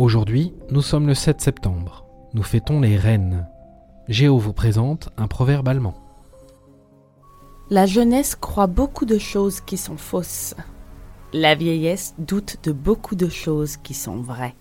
Aujourd'hui, nous sommes le 7 septembre. Nous fêtons les reines. Géo vous présente un proverbe allemand. La jeunesse croit beaucoup de choses qui sont fausses. La vieillesse doute de beaucoup de choses qui sont vraies.